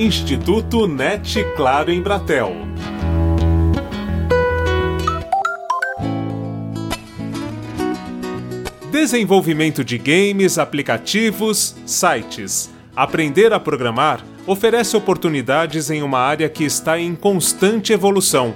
Instituto NET Claro em Bratel. Desenvolvimento de games, aplicativos, sites. Aprender a programar oferece oportunidades em uma área que está em constante evolução.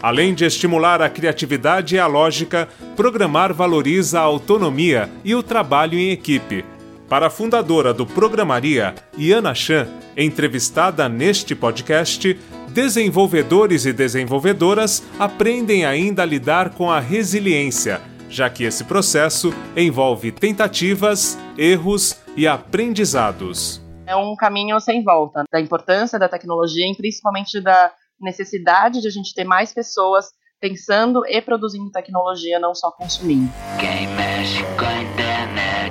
Além de estimular a criatividade e a lógica, programar valoriza a autonomia e o trabalho em equipe. Para a fundadora do Programaria, Iana Chan, entrevistada neste podcast, desenvolvedores e desenvolvedoras aprendem ainda a lidar com a resiliência, já que esse processo envolve tentativas, erros e aprendizados. É um caminho sem volta da importância da tecnologia e principalmente da necessidade de a gente ter mais pessoas pensando e produzindo tecnologia, não só consumindo. Quem mexe com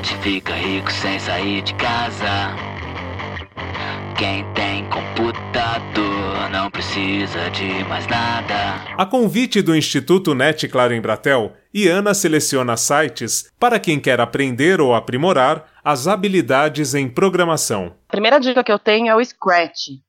a internet fica rico sem sair de casa. Quem tem computador não precisa de mais nada. A convite do Instituto NET Claro em Bratel, Iana seleciona sites para quem quer aprender ou aprimorar as habilidades em programação. A primeira dica que eu tenho é o Scratch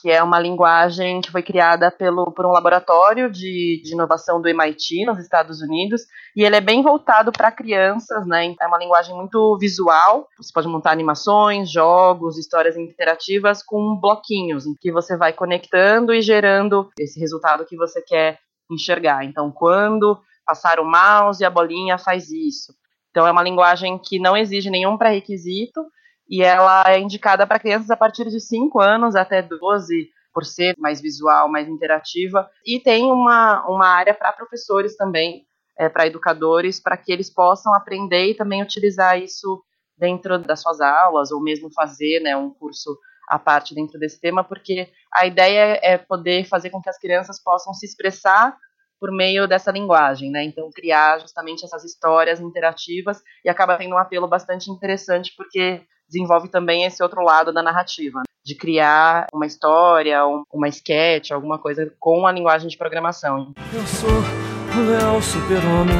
que é uma linguagem que foi criada pelo, por um laboratório de, de inovação do MIT, nos Estados Unidos, e ele é bem voltado para crianças, né? É uma linguagem muito visual, você pode montar animações, jogos, histórias interativas com bloquinhos, em que você vai conectando e gerando esse resultado que você quer enxergar. Então, quando passar o mouse e a bolinha faz isso. Então, é uma linguagem que não exige nenhum pré-requisito, e ela é indicada para crianças a partir de 5 anos até 12, por ser mais visual, mais interativa. E tem uma, uma área para professores também, é, para educadores, para que eles possam aprender e também utilizar isso dentro das suas aulas, ou mesmo fazer né, um curso à parte dentro desse tema, porque a ideia é poder fazer com que as crianças possam se expressar por meio dessa linguagem, né? Então criar justamente essas histórias interativas e acaba tendo um apelo bastante interessante porque desenvolve também esse outro lado da narrativa, de criar uma história, uma sketch, alguma coisa com a linguagem de programação. Eu sou o Léo Super-Homem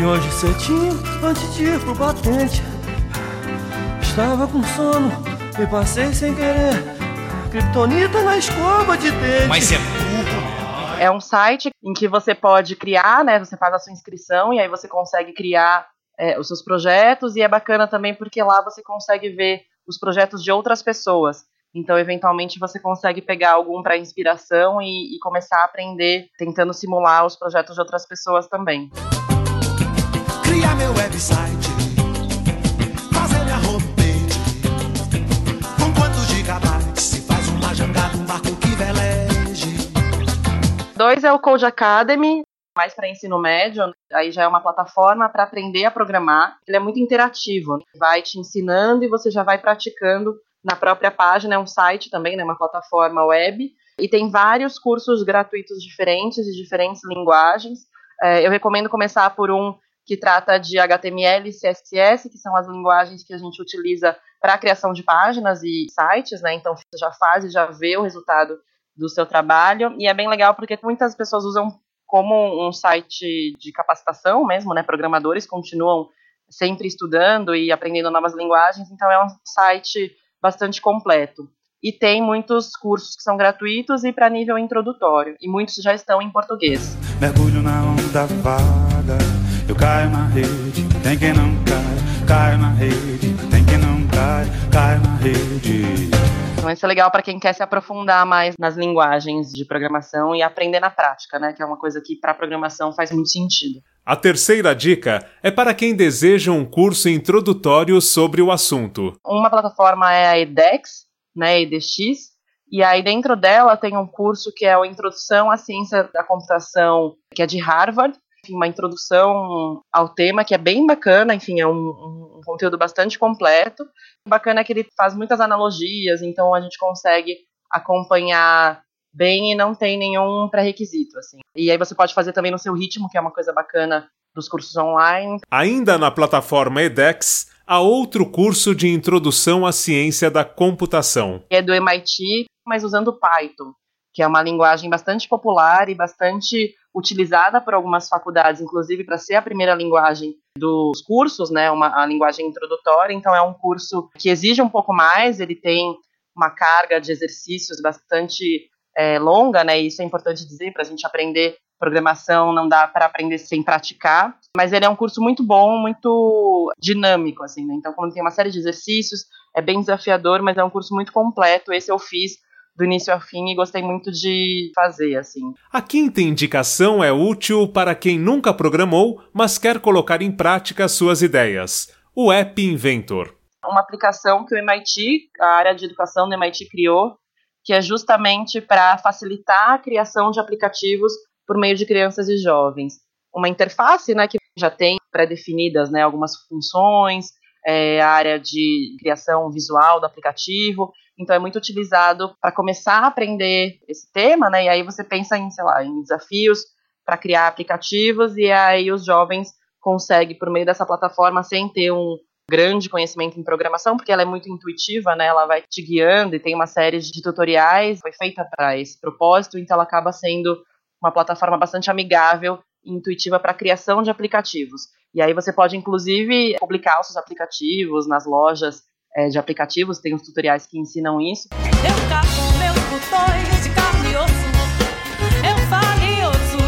e hoje cedinho, antes de ir pro batente, estava com sono e passei sem querer Kryptonita na escova de dente. Mas é burro. É um site em que você pode criar, né? Você faz a sua inscrição e aí você consegue criar é, os seus projetos e é bacana também porque lá você consegue ver os projetos de outras pessoas. Então, eventualmente, você consegue pegar algum para inspiração e, e, começar a aprender tentando simular os projetos de outras pessoas também. Criar meu website, fazer minha homepage, com quantos gigabytes se faz uma jangada, um barco que veleje. Dois é o Code Academy, mais para ensino médio, aí já é uma plataforma para aprender a programar. Ele é muito interativo, né? vai te ensinando e você já vai praticando na própria página, é um site também, né, uma plataforma web, e tem vários cursos gratuitos diferentes, de diferentes linguagens. É, eu recomendo começar por um que trata de HTML e CSS, que são as linguagens que a gente utiliza para a criação de páginas e sites, né? Então você já faz e já vê o resultado do seu trabalho. E é bem legal porque muitas pessoas usam como um site de capacitação mesmo, né? Programadores continuam sempre estudando e aprendendo novas linguagens, então é um site bastante completo. E tem muitos cursos que são gratuitos e para nível introdutório, e muitos já estão em português. Mergulho na onda vaga, eu caio na rede, tem quem não cai, caio na rede, Então isso é legal para quem quer se aprofundar mais nas linguagens de programação e aprender na prática, né? Que é uma coisa que para programação faz muito sentido. A terceira dica é para quem deseja um curso introdutório sobre o assunto. Uma plataforma é a edX, né, EDX, e aí dentro dela tem um curso que é a Introdução à Ciência da Computação, que é de Harvard, enfim, uma introdução ao tema que é bem bacana, enfim, é um, um conteúdo bastante completo bacana é que ele faz muitas analogias, então a gente consegue acompanhar bem e não tem nenhum pré-requisito, assim. E aí você pode fazer também no seu ritmo, que é uma coisa bacana dos cursos online. Ainda na plataforma edX, há outro curso de introdução à ciência da computação. É do MIT, mas usando Python, que é uma linguagem bastante popular e bastante utilizada por algumas faculdades, inclusive para ser a primeira linguagem dos cursos, né, uma a linguagem introdutória. Então é um curso que exige um pouco mais. Ele tem uma carga de exercícios bastante é, longa, né? Isso é importante dizer para a gente aprender programação não dá para aprender sem praticar, mas ele é um curso muito bom, muito dinâmico, assim, né? Então, como tem uma série de exercícios, é bem desafiador, mas é um curso muito completo. Esse eu fiz do início ao fim e gostei muito de fazer, assim. A quinta indicação é útil para quem nunca programou, mas quer colocar em prática suas ideias. O App Inventor. Uma aplicação que o MIT, a área de educação do MIT criou, que é justamente para facilitar a criação de aplicativos por meio de crianças e jovens. Uma interface, né, que já tem pré-definidas, né, algumas funções, é, a área de criação visual do aplicativo, então é muito utilizado para começar a aprender esse tema, né? E aí você pensa em, sei lá, em desafios para criar aplicativos e aí os jovens conseguem por meio dessa plataforma sem ter um grande conhecimento em programação, porque ela é muito intuitiva, né? Ela vai te guiando e tem uma série de tutoriais, foi feita para esse propósito, então ela acaba sendo uma plataforma bastante amigável e intuitiva para a criação de aplicativos. E aí você pode, inclusive, publicar os seus aplicativos nas lojas é, de aplicativos, tem os tutoriais que ensinam isso. Eu caço meus botões de carne e osso, eu valioso,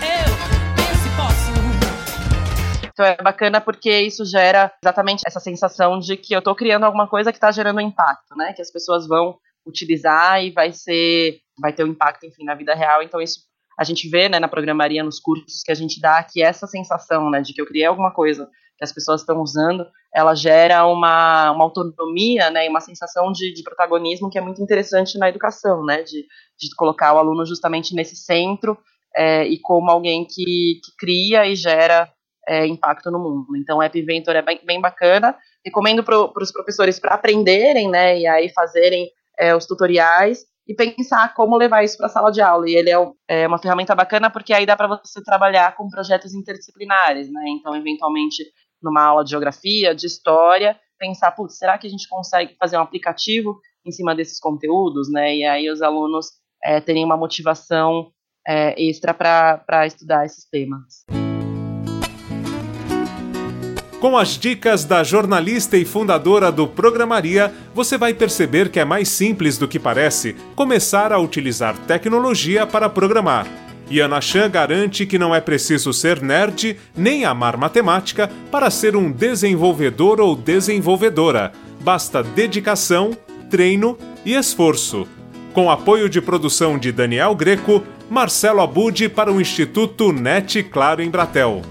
eu penso e posso. Então é bacana porque isso gera exatamente essa sensação de que eu estou criando alguma coisa que está gerando impacto, né? Que as pessoas vão utilizar e vai ser, vai ter um impacto, enfim, na vida real. Então isso a gente vê, né, na programaria, nos cursos que a gente dá, que essa sensação, né, de que eu criei alguma coisa que as pessoas estão usando, ela gera uma, uma autonomia, né, e uma sensação de, de protagonismo que é muito interessante na educação, né, de, de colocar o aluno justamente nesse centro é, e como alguém que, que cria e gera é, impacto no mundo. Então, o App Inventor é bem, bem bacana. Recomendo para os professores para aprenderem, né, e aí fazerem é, os tutoriais e pensar como levar isso para a sala de aula. E ele é, é, uma ferramenta bacana porque aí dá para você trabalhar com projetos interdisciplinares, né? Então, eventualmente, numa aula de geografia, de história, pensar, putz, será que a gente consegue fazer um aplicativo em cima desses conteúdos, né? E aí os alunos é, terem uma motivação é, extra para estudar esses temas. Com as dicas da jornalista e fundadora do Programaria, você vai perceber que é mais simples do que parece começar a utilizar tecnologia para programar. E Ana Chan garante que não é preciso ser nerd nem amar matemática para ser um desenvolvedor ou desenvolvedora. Basta dedicação, treino e esforço. Com apoio de produção de Daniel Greco, Marcelo Abud para o Instituto NET Claro em Bratel.